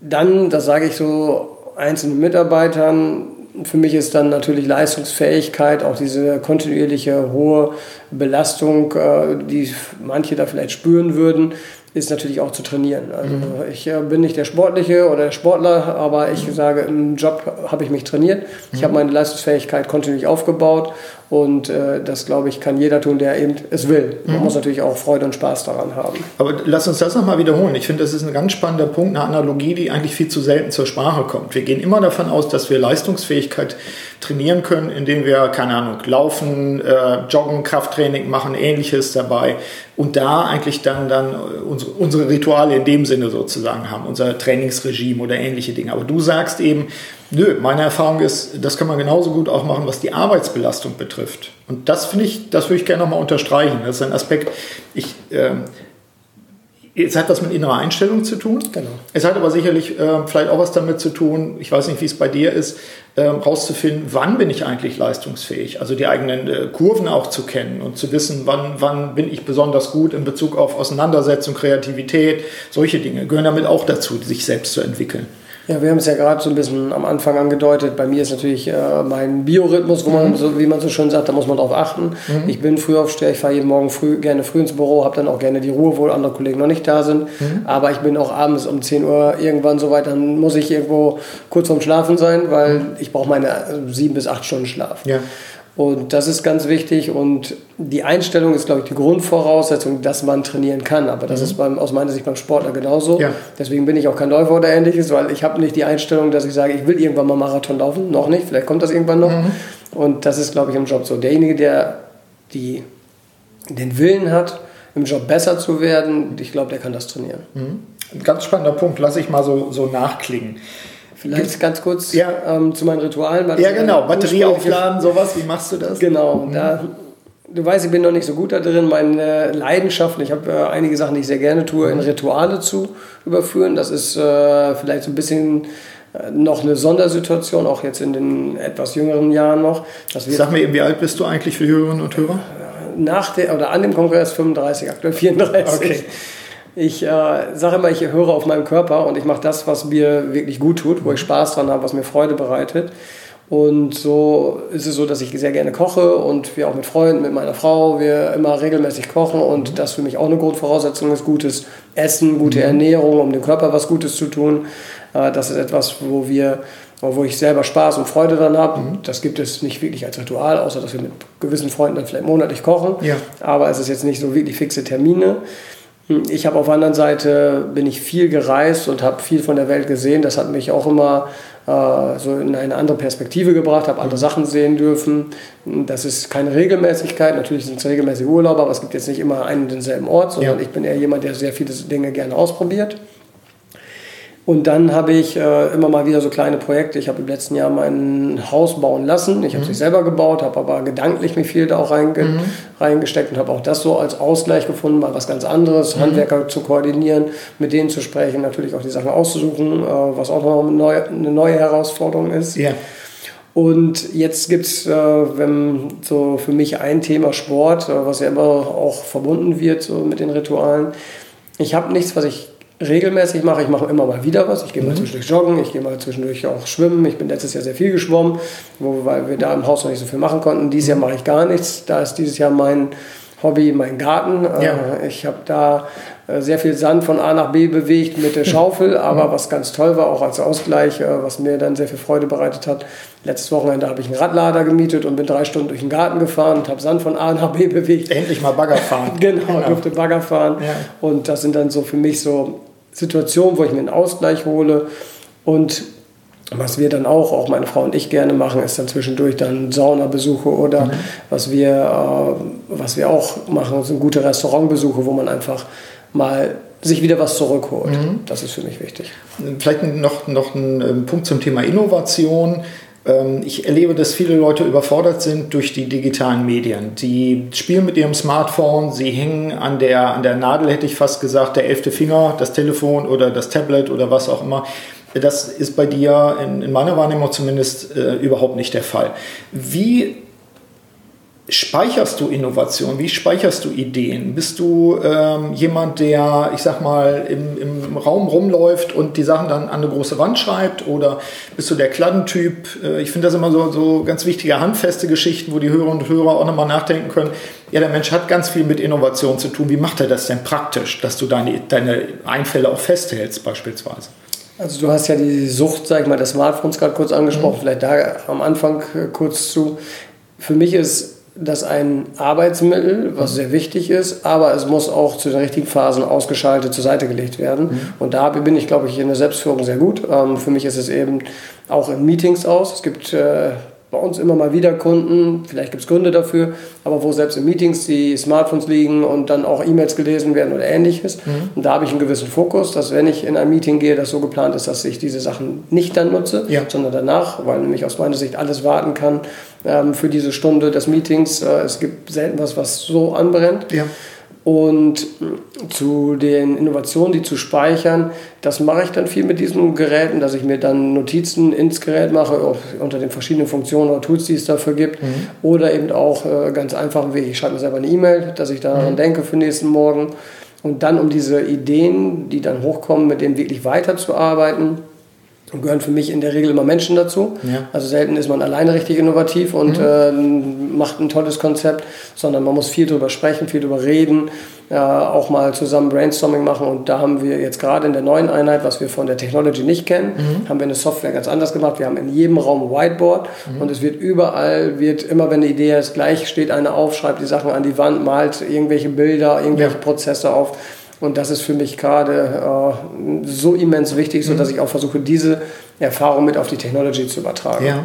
Dann, das sage ich so einzelnen Mitarbeitern, für mich ist dann natürlich Leistungsfähigkeit, auch diese kontinuierliche hohe Belastung, äh, die manche da vielleicht spüren würden, ist natürlich auch zu trainieren. Also mhm. ich äh, bin nicht der Sportliche oder der Sportler, aber ich mhm. sage, im Job habe ich mich trainiert. Ich mhm. habe meine Leistungsfähigkeit kontinuierlich aufgebaut und äh, das, glaube ich, kann jeder tun, der eben es will. Man mhm. muss natürlich auch Freude und Spaß daran haben. Aber lass uns das nochmal wiederholen. Ich finde, das ist ein ganz spannender Punkt, eine Analogie, die eigentlich viel zu selten zur Sprache kommt. Wir gehen immer davon aus, dass wir Leistungsfähigkeit trainieren können, indem wir, keine Ahnung, laufen, äh, joggen, Krafttraining machen, ähnliches dabei und da eigentlich dann, dann unsere, unsere Rituale in dem Sinne sozusagen haben, unser Trainingsregime oder ähnliche Dinge. Aber du sagst eben, nö, meine Erfahrung ist, das kann man genauso gut auch machen, was die Arbeitsbelastung betrifft. Und das finde ich, das würde ich gerne nochmal unterstreichen. Das ist ein Aspekt, ich, äh, es hat was mit innerer Einstellung zu tun. Genau. Es hat aber sicherlich äh, vielleicht auch was damit zu tun, ich weiß nicht, wie es bei dir ist, äh, rauszufinden, wann bin ich eigentlich leistungsfähig. Also die eigenen äh, Kurven auch zu kennen und zu wissen, wann, wann bin ich besonders gut in Bezug auf Auseinandersetzung, Kreativität, solche Dinge gehören damit auch dazu, sich selbst zu entwickeln. Ja, wir haben es ja gerade so ein bisschen am Anfang angedeutet. Bei mir ist natürlich äh, mein Biorhythmus, wo man mhm. so, wie man so schön sagt, da muss man drauf achten. Mhm. Ich bin Frühaufsteher, ich fahre jeden Morgen früh, gerne früh ins Büro, habe dann auch gerne die Ruhe, wo andere Kollegen noch nicht da sind. Mhm. Aber ich bin auch abends um 10 Uhr irgendwann so weit, dann muss ich irgendwo kurz vorm Schlafen sein, weil mhm. ich brauche meine sieben bis acht Stunden Schlaf. Ja. Und das ist ganz wichtig und die Einstellung ist, glaube ich, die Grundvoraussetzung, dass man trainieren kann. Aber das mhm. ist beim, aus meiner Sicht beim Sportler genauso. Ja. Deswegen bin ich auch kein Läufer oder ähnliches, weil ich habe nicht die Einstellung, dass ich sage, ich will irgendwann mal Marathon laufen. Noch nicht, vielleicht kommt das irgendwann noch. Mhm. Und das ist, glaube ich, im Job so. Derjenige, der die, den Willen hat, im Job besser zu werden, ich glaube, der kann das trainieren. Mhm. Ein ganz spannender Punkt, lasse ich mal so, so nachklingen. Vielleicht ganz kurz ja. ähm, zu meinen Ritualen. Ja, genau. Batterie aufladen, sowas. Wie machst du das? Genau. Mhm. Da, du weißt, ich bin noch nicht so gut da drin. Meine Leidenschaften, ich habe äh, einige Sachen, die ich sehr gerne tue, in Rituale zu überführen. Das ist äh, vielleicht so ein bisschen äh, noch eine Sondersituation, auch jetzt in den etwas jüngeren Jahren noch. Sag mir eben, wie alt bist du eigentlich für Hörerinnen und Hörer? Nach der, oder an dem Kongress 35, aktuell 34. Okay. Ich äh, sage immer, ich höre auf meinen Körper und ich mache das, was mir wirklich gut tut, wo ich Spaß dran habe, was mir Freude bereitet. Und so ist es so, dass ich sehr gerne koche und wir auch mit Freunden, mit meiner Frau, wir immer regelmäßig kochen und mhm. das für mich auch eine Grundvoraussetzung ist, gutes Essen, gute mhm. Ernährung, um dem Körper was Gutes zu tun. Äh, das ist etwas, wo wir wo ich selber Spaß und Freude dran habe. Mhm. Das gibt es nicht wirklich als Ritual, außer dass wir mit gewissen Freunden dann vielleicht monatlich kochen. Ja. Aber es ist jetzt nicht so wirklich fixe Termine. Ich habe auf der anderen Seite bin ich viel gereist und habe viel von der Welt gesehen. Das hat mich auch immer äh, so in eine andere Perspektive gebracht, habe andere Sachen sehen dürfen. Das ist keine Regelmäßigkeit. Natürlich sind es regelmäßige Urlaube, aber es gibt jetzt nicht immer einen und denselben Ort, sondern ja. ich bin eher jemand, der sehr viele Dinge gerne ausprobiert. Und dann habe ich äh, immer mal wieder so kleine Projekte. Ich habe im letzten Jahr mein Haus bauen lassen. Ich habe es mhm. nicht selber gebaut, habe aber gedanklich mich viel da auch reinge mhm. reingesteckt und habe auch das so als Ausgleich gefunden, mal was ganz anderes, mhm. Handwerker zu koordinieren, mit denen zu sprechen, natürlich auch die Sachen auszusuchen, äh, was auch noch eine neue, eine neue Herausforderung ist. Ja. Und jetzt gibt es, äh, wenn so für mich ein Thema Sport, äh, was ja immer auch verbunden wird so mit den Ritualen. Ich habe nichts, was ich regelmäßig mache. Ich mache immer mal wieder was. Ich gehe mal mhm. zwischendurch joggen, ich gehe mal zwischendurch auch schwimmen. Ich bin letztes Jahr sehr viel geschwommen, wo, weil wir da im Haus noch nicht so viel machen konnten. Dieses Jahr mache ich gar nichts. Da ist dieses Jahr mein Hobby mein Garten. Ja. Äh, ich habe da äh, sehr viel Sand von A nach B bewegt mit der Schaufel, aber was ganz toll war, auch als Ausgleich, äh, was mir dann sehr viel Freude bereitet hat. Letztes Wochenende habe ich einen Radlader gemietet und bin drei Stunden durch den Garten gefahren und habe Sand von A nach B bewegt. Endlich mal Bagger fahren. genau, genau, durfte Bagger fahren. Ja. Und das sind dann so für mich so Situation, wo ich mir einen Ausgleich hole. Und was wir dann auch, auch meine Frau und ich gerne machen, ist dann zwischendurch dann Saunabesuche oder mhm. was, wir, äh, was wir auch machen, sind gute Restaurantbesuche, wo man einfach mal sich wieder was zurückholt. Mhm. Das ist für mich wichtig. Vielleicht noch, noch ein ähm, Punkt zum Thema Innovation. Ähm, ich erlebe, dass viele Leute überfordert sind durch die digitalen Medien. Die spielen mit ihrem Smartphone, sie hängen an der, an der Nadel, hätte ich fast gesagt, der elfte Finger, das Telefon oder das Tablet oder was auch immer. Das ist bei dir in, in meiner Wahrnehmung zumindest äh, überhaupt nicht der Fall. Wie speicherst du Innovation? Wie speicherst du Ideen? Bist du ähm, jemand, der, ich sag mal, im, im Raum rumläuft und die Sachen dann an eine große Wand schreibt? Oder bist du der Kladdentyp? Äh, ich finde das immer so, so ganz wichtige, handfeste Geschichten, wo die Hörer und Hörer auch nochmal nachdenken können. Ja, der Mensch hat ganz viel mit Innovation zu tun. Wie macht er das denn praktisch, dass du deine, deine Einfälle auch festhältst, beispielsweise? Also du hast ja die Sucht, sag ich mal, des Smartphones gerade kurz angesprochen, mhm. vielleicht da am Anfang äh, kurz zu. Für mich ist das ein Arbeitsmittel, was sehr wichtig ist, aber es muss auch zu den richtigen Phasen ausgeschaltet zur Seite gelegt werden. Mhm. Und da bin ich, glaube ich, in der Selbstführung sehr gut. Ähm, für mich ist es eben auch in Meetings aus. Es gibt äh, bei uns immer mal wieder Kunden, vielleicht gibt es Gründe dafür, aber wo selbst in Meetings die Smartphones liegen und dann auch E-Mails gelesen werden oder ähnliches. Mhm. Und da habe ich einen gewissen Fokus, dass wenn ich in ein Meeting gehe, das so geplant ist, dass ich diese Sachen nicht dann nutze, ja. sondern danach, weil nämlich aus meiner Sicht alles warten kann ähm, für diese Stunde des Meetings. Äh, es gibt selten was, was so anbrennt. Ja. Und zu den Innovationen, die zu speichern, das mache ich dann viel mit diesen Geräten, dass ich mir dann Notizen ins Gerät mache, unter den verschiedenen Funktionen oder Tools, die es dafür gibt. Mhm. Oder eben auch äh, ganz einfachen Weg. Ich schreibe mir selber eine E-Mail, dass ich daran mhm. denke für nächsten Morgen. Und dann, um diese Ideen, die dann hochkommen, mit denen wirklich weiterzuarbeiten, gehören für mich in der Regel immer Menschen dazu. Ja. Also selten ist man alleine richtig innovativ und mhm. äh, macht ein tolles Konzept, sondern man muss viel drüber sprechen, viel drüber reden, äh, auch mal zusammen Brainstorming machen. Und da haben wir jetzt gerade in der neuen Einheit, was wir von der Technology nicht kennen, mhm. haben wir eine Software ganz anders gemacht. Wir haben in jedem Raum ein Whiteboard mhm. und es wird überall, wird immer wenn eine Idee ist, gleich steht einer auf, schreibt die Sachen an die Wand, malt irgendwelche Bilder, irgendwelche ja. Prozesse auf und das ist für mich gerade äh, so immens wichtig, sodass mhm. ich auch versuche, diese Erfahrung mit auf die Technology zu übertragen. Ja.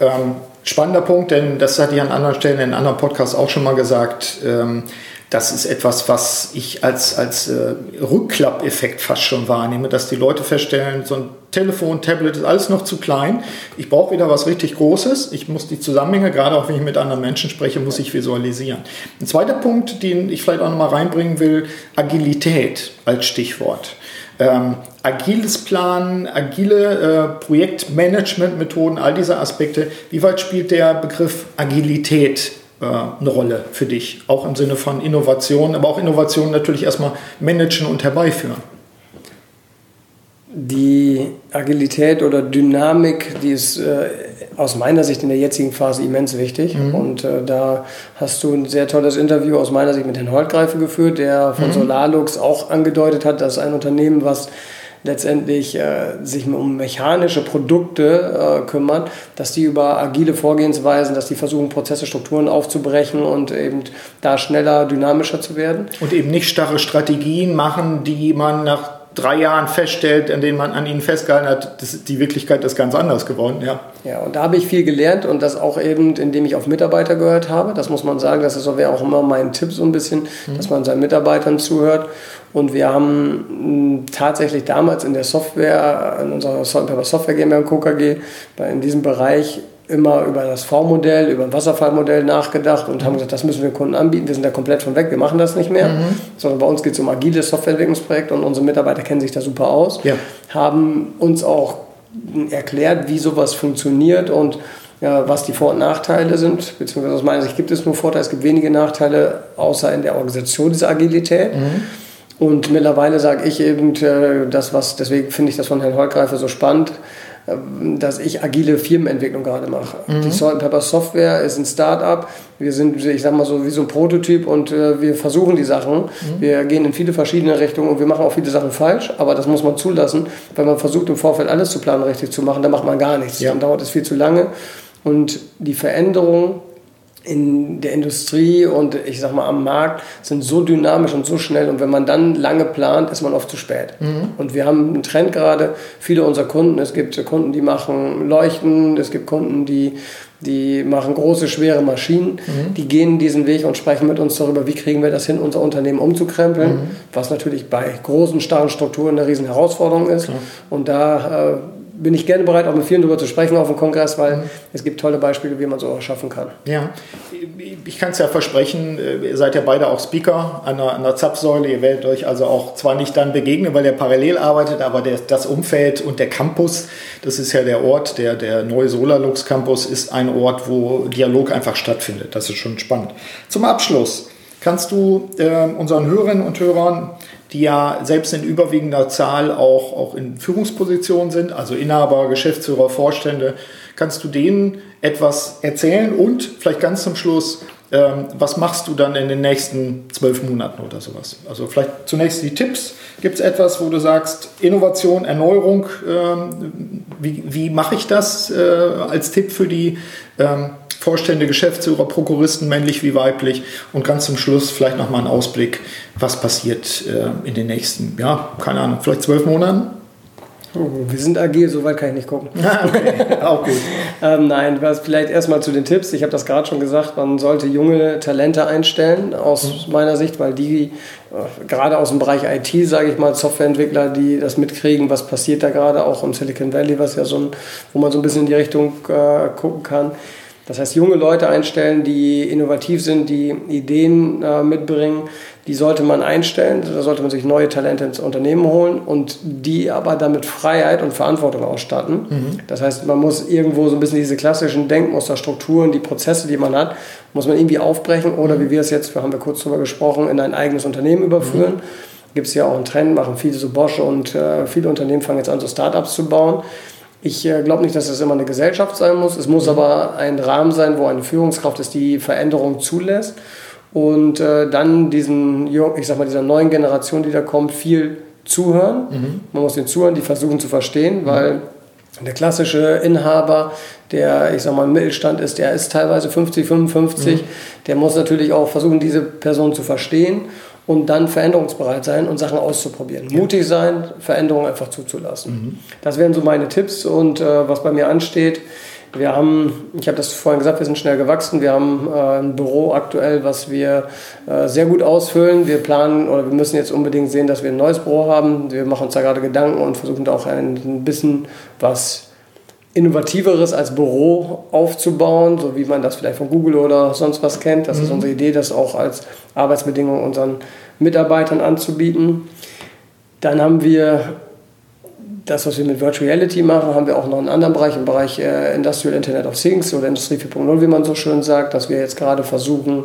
Ähm, spannender Punkt, denn das hatte ich an anderen Stellen in anderen Podcasts auch schon mal gesagt. Ähm, das ist etwas, was ich als, als äh, Rückklappeffekt fast schon wahrnehme, dass die Leute feststellen, so ein Telefon, Tablet ist alles noch zu klein. Ich brauche wieder was richtig Großes. Ich muss die Zusammenhänge, gerade auch wenn ich mit anderen Menschen spreche, muss ich visualisieren. Ein zweiter Punkt, den ich vielleicht auch noch mal reinbringen will, Agilität als Stichwort. Ähm, agiles Planen, agile äh, Projektmanagementmethoden, all diese Aspekte. Wie weit spielt der Begriff Agilität äh, eine Rolle für dich, auch im Sinne von Innovation, aber auch Innovation natürlich erstmal managen und herbeiführen. Die Agilität oder Dynamik, die ist äh, aus meiner Sicht in der jetzigen Phase immens wichtig. Mhm. Und äh, da hast du ein sehr tolles Interview aus meiner Sicht mit Herrn Holtgreife geführt, der von mhm. Solarlux auch angedeutet hat, dass ein Unternehmen, was letztendlich äh, sich um mechanische Produkte äh, kümmern, dass die über agile Vorgehensweisen, dass die versuchen, Prozesse, Strukturen aufzubrechen und eben da schneller, dynamischer zu werden. Und eben nicht starre Strategien machen, die man nach drei Jahren feststellt, an denen man an ihnen festgehalten hat, das, die Wirklichkeit ist ganz anders geworden. Ja. ja, und da habe ich viel gelernt und das auch eben, indem ich auf Mitarbeiter gehört habe. Das muss man sagen, das ist auch immer mein Tipp so ein bisschen, mhm. dass man seinen Mitarbeitern zuhört. Und wir haben hm, tatsächlich damals in der Software, in unserer Software GmbH und Co. KG, in diesem Bereich immer über das V-Modell, über ein Wasserfallmodell nachgedacht und haben gesagt, das müssen wir Kunden anbieten. Wir sind da komplett von weg, wir machen das nicht mehr, mhm. sondern bei uns geht es um agiles Softwareentwicklungsprojekt und unsere Mitarbeiter kennen sich da super aus, ja. haben uns auch erklärt, wie sowas funktioniert und ja, was die Vor- und Nachteile sind, beziehungsweise aus meiner Sicht gibt es nur Vorteile, es gibt wenige Nachteile, außer in der Organisation dieser Agilität. Mhm. Und mittlerweile sage ich eben, äh, das, was, deswegen finde ich das von Herrn Holgreifer so spannend, dass ich agile Firmenentwicklung gerade mache. Mhm. Die Salt Pepper Software ist ein Start-up. Wir sind, ich sag mal so, wie so ein Prototyp und äh, wir versuchen die Sachen. Mhm. Wir gehen in viele verschiedene Richtungen und wir machen auch viele Sachen falsch, aber das muss man zulassen. Wenn man versucht, im Vorfeld alles zu planen, richtig zu machen, dann macht man gar nichts. Ja. Dann dauert es viel zu lange. Und die Veränderung in der Industrie und ich sag mal am Markt sind so dynamisch und so schnell und wenn man dann lange plant, ist man oft zu spät. Mhm. Und wir haben einen Trend gerade, viele unserer Kunden, es gibt Kunden, die machen Leuchten, es gibt Kunden, die, die machen große, schwere Maschinen, mhm. die gehen diesen Weg und sprechen mit uns darüber, wie kriegen wir das hin, unser Unternehmen umzukrempeln, mhm. was natürlich bei großen, starren Strukturen eine riesen Herausforderung ist. Klar. Und da äh, bin ich gerne bereit, auch mit vielen darüber zu sprechen auf dem Kongress, weil mhm. es gibt tolle Beispiele, wie man so schaffen kann. Ja, ich kann es ja versprechen, ihr seid ja beide auch Speaker an an der Zapfsäule. Ihr werdet euch also auch zwar nicht dann begegnen, weil ihr parallel arbeitet, aber der, das Umfeld und der Campus, das ist ja der Ort, der, der neue Solarlux Campus ist ein Ort, wo Dialog einfach stattfindet. Das ist schon spannend. Zum Abschluss kannst du äh, unseren Hörerinnen und Hörern die ja selbst in überwiegender Zahl auch, auch in Führungspositionen sind, also Inhaber, Geschäftsführer, Vorstände. Kannst du denen etwas erzählen und vielleicht ganz zum Schluss, was machst du dann in den nächsten zwölf Monaten oder sowas? Also vielleicht zunächst die Tipps. Gibt es etwas, wo du sagst, Innovation, Erneuerung, ähm, wie, wie mache ich das äh, als Tipp für die ähm, Vorstände, Geschäftsführer, Prokuristen, männlich wie weiblich. Und ganz zum Schluss vielleicht nochmal ein Ausblick, was passiert äh, in den nächsten, ja, keine Ahnung, vielleicht zwölf Monaten? Oh, wir sind agil, so weit kann ich nicht gucken. Ah, okay, auch gut. ähm, nein, was vielleicht erstmal zu den Tipps. Ich habe das gerade schon gesagt, man sollte junge Talente einstellen, aus mhm. meiner Sicht, weil die äh, gerade aus dem Bereich IT, sage ich mal, Softwareentwickler, die das mitkriegen, was passiert da gerade, auch im Silicon Valley, was ja so ein, wo man so ein bisschen in die Richtung äh, gucken kann das heißt, junge Leute einstellen, die innovativ sind, die Ideen äh, mitbringen, die sollte man einstellen. Da sollte man sich neue Talente ins Unternehmen holen und die aber damit Freiheit und Verantwortung ausstatten. Mhm. Das heißt, man muss irgendwo so ein bisschen diese klassischen Denkmuster, Strukturen, die Prozesse, die man hat, muss man irgendwie aufbrechen oder wie wir es jetzt, wir haben wir kurz darüber gesprochen, in ein eigenes Unternehmen überführen. Mhm. Gibt es ja auch einen Trend, machen viele so Bosch und äh, viele Unternehmen fangen jetzt an, so Startups zu bauen. Ich äh, glaube nicht, dass das immer eine Gesellschaft sein muss. Es muss mhm. aber ein Rahmen sein, wo eine Führungskraft ist, die Veränderung zulässt und äh, dann diesen, ich sag mal, dieser neuen Generation, die da kommt, viel zuhören. Mhm. Man muss den zuhören, die versuchen zu verstehen, weil der klassische Inhaber, der, ich sag mal, im Mittelstand ist, der ist teilweise 50, 55, mhm. der muss natürlich auch versuchen, diese Person zu verstehen und dann veränderungsbereit sein und Sachen auszuprobieren. Ja. Mutig sein, Veränderungen einfach zuzulassen. Mhm. Das wären so meine Tipps und äh, was bei mir ansteht. Wir haben, ich habe das vorhin gesagt, wir sind schnell gewachsen. Wir haben äh, ein Büro aktuell, was wir äh, sehr gut ausfüllen. Wir planen oder wir müssen jetzt unbedingt sehen, dass wir ein neues Büro haben. Wir machen uns da gerade Gedanken und versuchen da auch ein bisschen was Innovativeres als Büro aufzubauen, so wie man das vielleicht von Google oder sonst was kennt. Das mhm. ist unsere Idee, das auch als Arbeitsbedingung unseren Mitarbeitern anzubieten. Dann haben wir das, was wir mit Virtual Reality machen, haben wir auch noch einen anderen Bereich, im Bereich äh, Industrial Internet of Things oder Industrie 4.0, wie man so schön sagt, dass wir jetzt gerade versuchen,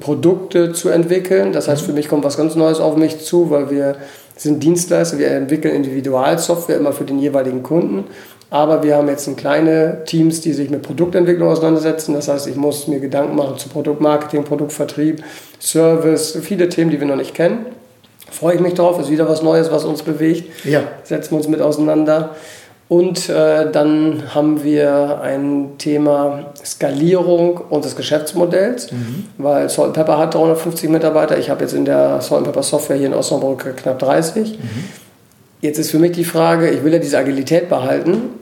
Produkte zu entwickeln. Das heißt, für mich kommt was ganz Neues auf mich zu, weil wir sind Dienstleister, wir entwickeln Individualsoftware immer für den jeweiligen Kunden. Aber wir haben jetzt kleine Teams, die sich mit Produktentwicklung auseinandersetzen. Das heißt, ich muss mir Gedanken machen zu Produktmarketing, Produktvertrieb, Service, viele Themen, die wir noch nicht kennen. Freue ich mich drauf, ist wieder was Neues, was uns bewegt. Ja. Setzen wir uns mit auseinander. Und äh, dann haben wir ein Thema Skalierung unseres Geschäftsmodells, mhm. weil Salt Pepper hat 350 Mitarbeiter. Ich habe jetzt in der Salt Pepper Software hier in Osnabrück knapp 30. Mhm. Jetzt ist für mich die Frage, ich will ja diese Agilität behalten,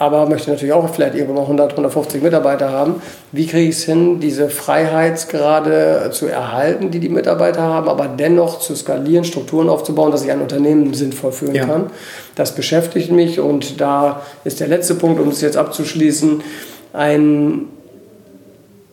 aber möchte natürlich auch vielleicht irgendwann mal 100, 150 Mitarbeiter haben. Wie kriege ich es hin, diese Freiheitsgrade zu erhalten, die die Mitarbeiter haben, aber dennoch zu skalieren, Strukturen aufzubauen, dass ich ein Unternehmen sinnvoll führen ja. kann? Das beschäftigt mich und da ist der letzte Punkt, um es jetzt abzuschließen, ein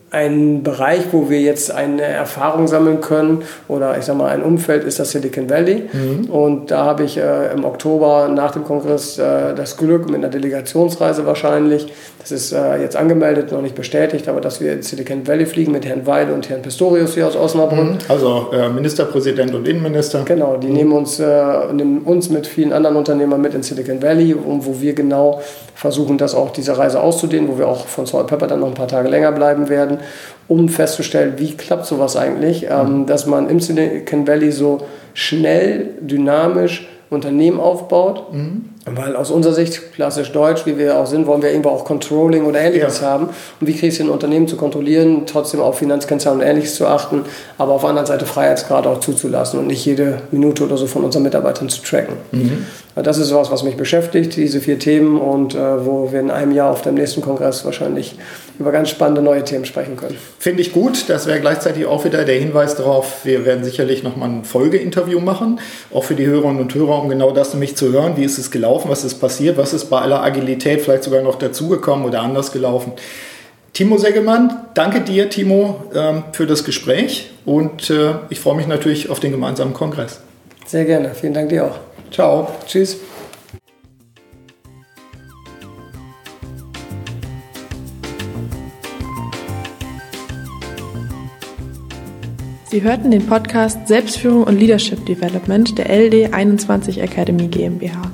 ein Bereich, wo wir jetzt eine Erfahrung sammeln können oder ich sage mal ein Umfeld ist das Silicon Valley. Mhm. Und da habe ich äh, im Oktober nach dem Kongress äh, das Glück mit einer Delegationsreise wahrscheinlich, das ist äh, jetzt angemeldet, noch nicht bestätigt, aber dass wir in Silicon Valley fliegen mit Herrn Weil und Herrn Pistorius hier aus Osnabrück. Mhm. Also äh, Ministerpräsident und Innenminister. Genau, die mhm. nehmen, uns, äh, nehmen uns mit vielen anderen Unternehmern mit in Silicon Valley, wo wir genau versuchen, das auch diese Reise auszudehnen, wo wir auch von Salt Pepper dann noch ein paar Tage länger bleiben werden, um festzustellen, wie klappt sowas eigentlich, ähm, dass man im Silicon Valley so schnell, dynamisch Unternehmen aufbaut. Mhm. Weil aus unserer Sicht, klassisch deutsch, wie wir auch sind, wollen wir irgendwo auch Controlling oder ähnliches ja. haben. Und wie kriege ich es ein Unternehmen zu kontrollieren, trotzdem auf Finanzkennzahlen und ähnliches zu achten, aber auf der anderen Seite Freiheitsgrad auch zuzulassen und nicht jede Minute oder so von unseren Mitarbeitern zu tracken. Mhm. Das ist was, was mich beschäftigt, diese vier Themen und äh, wo wir in einem Jahr auf dem nächsten Kongress wahrscheinlich über ganz spannende neue Themen sprechen können. Finde ich gut. Das wäre gleichzeitig auch wieder der Hinweis darauf, wir werden sicherlich nochmal ein Folgeinterview machen, auch für die Hörerinnen und Hörer, um genau das nämlich zu hören. Wie ist es gelaufen? Was ist passiert? Was ist bei aller Agilität vielleicht sogar noch dazugekommen oder anders gelaufen? Timo Seggemann, danke dir, Timo, ähm, für das Gespräch und äh, ich freue mich natürlich auf den gemeinsamen Kongress. Sehr gerne. Vielen Dank dir auch. Ciao. Tschüss. Sie hörten den Podcast Selbstführung und Leadership Development der LD 21 Academy GmbH.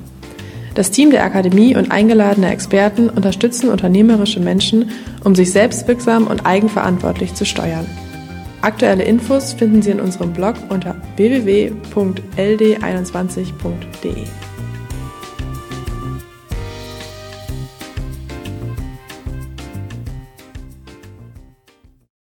Das Team der Akademie und eingeladene Experten unterstützen unternehmerische Menschen, um sich selbstwirksam und eigenverantwortlich zu steuern. Aktuelle Infos finden Sie in unserem Blog unter www.ld21.de.